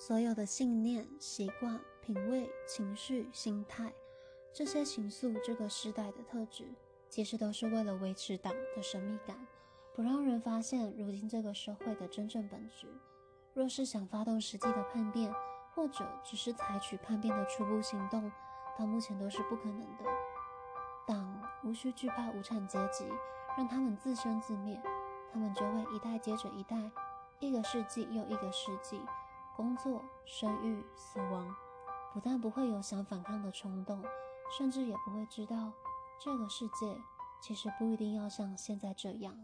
所有的信念、习惯、品味、情绪、心态，这些情愫这个时代的特质，其实都是为了维持党的神秘感，不让人发现如今这个社会的真正本质。若是想发动实际的叛变，或者只是采取叛变的初步行动，到目前都是不可能的。党无需惧怕无产阶级，让他们自生自灭，他们就会一代接着一代，一个世纪又一个世纪。工作、生育、死亡，不但不会有想反抗的冲动，甚至也不会知道这个世界其实不一定要像现在这样。